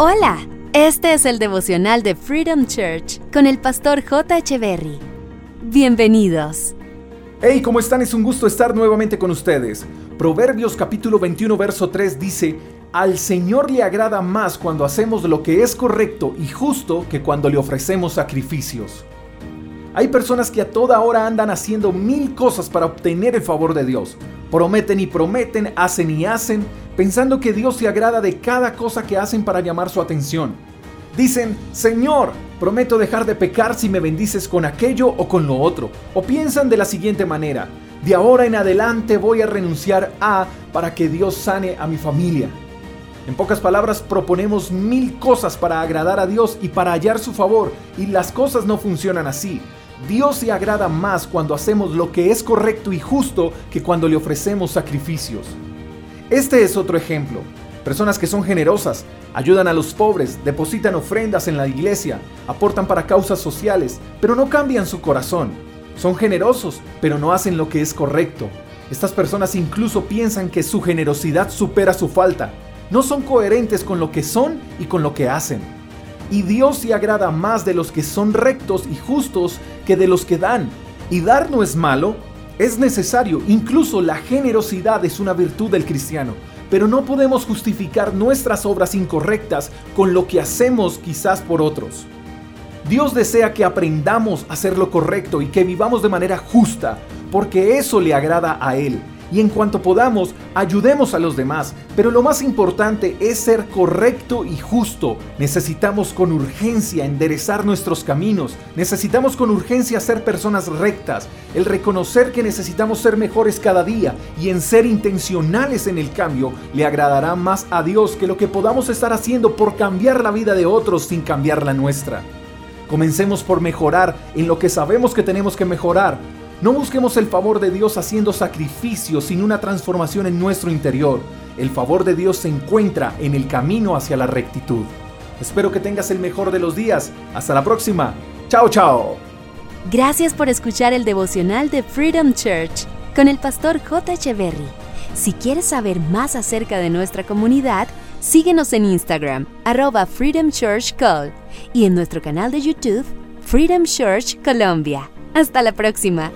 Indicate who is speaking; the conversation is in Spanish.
Speaker 1: Hola, este es el devocional de Freedom Church con el pastor J. Berry. Bienvenidos.
Speaker 2: Hey, ¿cómo están? Es un gusto estar nuevamente con ustedes. Proverbios capítulo 21, verso 3 dice, Al Señor le agrada más cuando hacemos lo que es correcto y justo que cuando le ofrecemos sacrificios. Hay personas que a toda hora andan haciendo mil cosas para obtener el favor de Dios. Prometen y prometen, hacen y hacen, pensando que Dios se agrada de cada cosa que hacen para llamar su atención. Dicen, Señor, prometo dejar de pecar si me bendices con aquello o con lo otro. O piensan de la siguiente manera, de ahora en adelante voy a renunciar a para que Dios sane a mi familia. En pocas palabras, proponemos mil cosas para agradar a Dios y para hallar su favor, y las cosas no funcionan así. Dios se agrada más cuando hacemos lo que es correcto y justo que cuando le ofrecemos sacrificios. Este es otro ejemplo. Personas que son generosas, ayudan a los pobres, depositan ofrendas en la iglesia, aportan para causas sociales, pero no cambian su corazón. Son generosos, pero no hacen lo que es correcto. Estas personas incluso piensan que su generosidad supera su falta. No son coherentes con lo que son y con lo que hacen. Y Dios se agrada más de los que son rectos y justos que de los que dan. Y dar no es malo, es necesario. Incluso la generosidad es una virtud del cristiano. Pero no podemos justificar nuestras obras incorrectas con lo que hacemos quizás por otros. Dios desea que aprendamos a hacer lo correcto y que vivamos de manera justa, porque eso le agrada a Él y en cuanto podamos, ayudemos a los demás. Pero lo más importante es ser correcto y justo. Necesitamos con urgencia enderezar nuestros caminos. Necesitamos con urgencia ser personas rectas. El reconocer que necesitamos ser mejores cada día y en ser intencionales en el cambio le agradará más a Dios que lo que podamos estar haciendo por cambiar la vida de otros sin cambiar la nuestra. Comencemos por mejorar en lo que sabemos que tenemos que mejorar no busquemos el favor de Dios haciendo sacrificios sin una transformación en nuestro interior. El favor de Dios se encuentra en el camino hacia la rectitud. Espero que tengas el mejor de los días. Hasta la próxima. Chao, chao.
Speaker 1: Gracias por escuchar el devocional de Freedom Church con el pastor J. Echeverry. Si quieres saber más acerca de nuestra comunidad, síguenos en Instagram, arroba Freedom Church Call, y en nuestro canal de YouTube, Freedom Church Colombia. Hasta la próxima.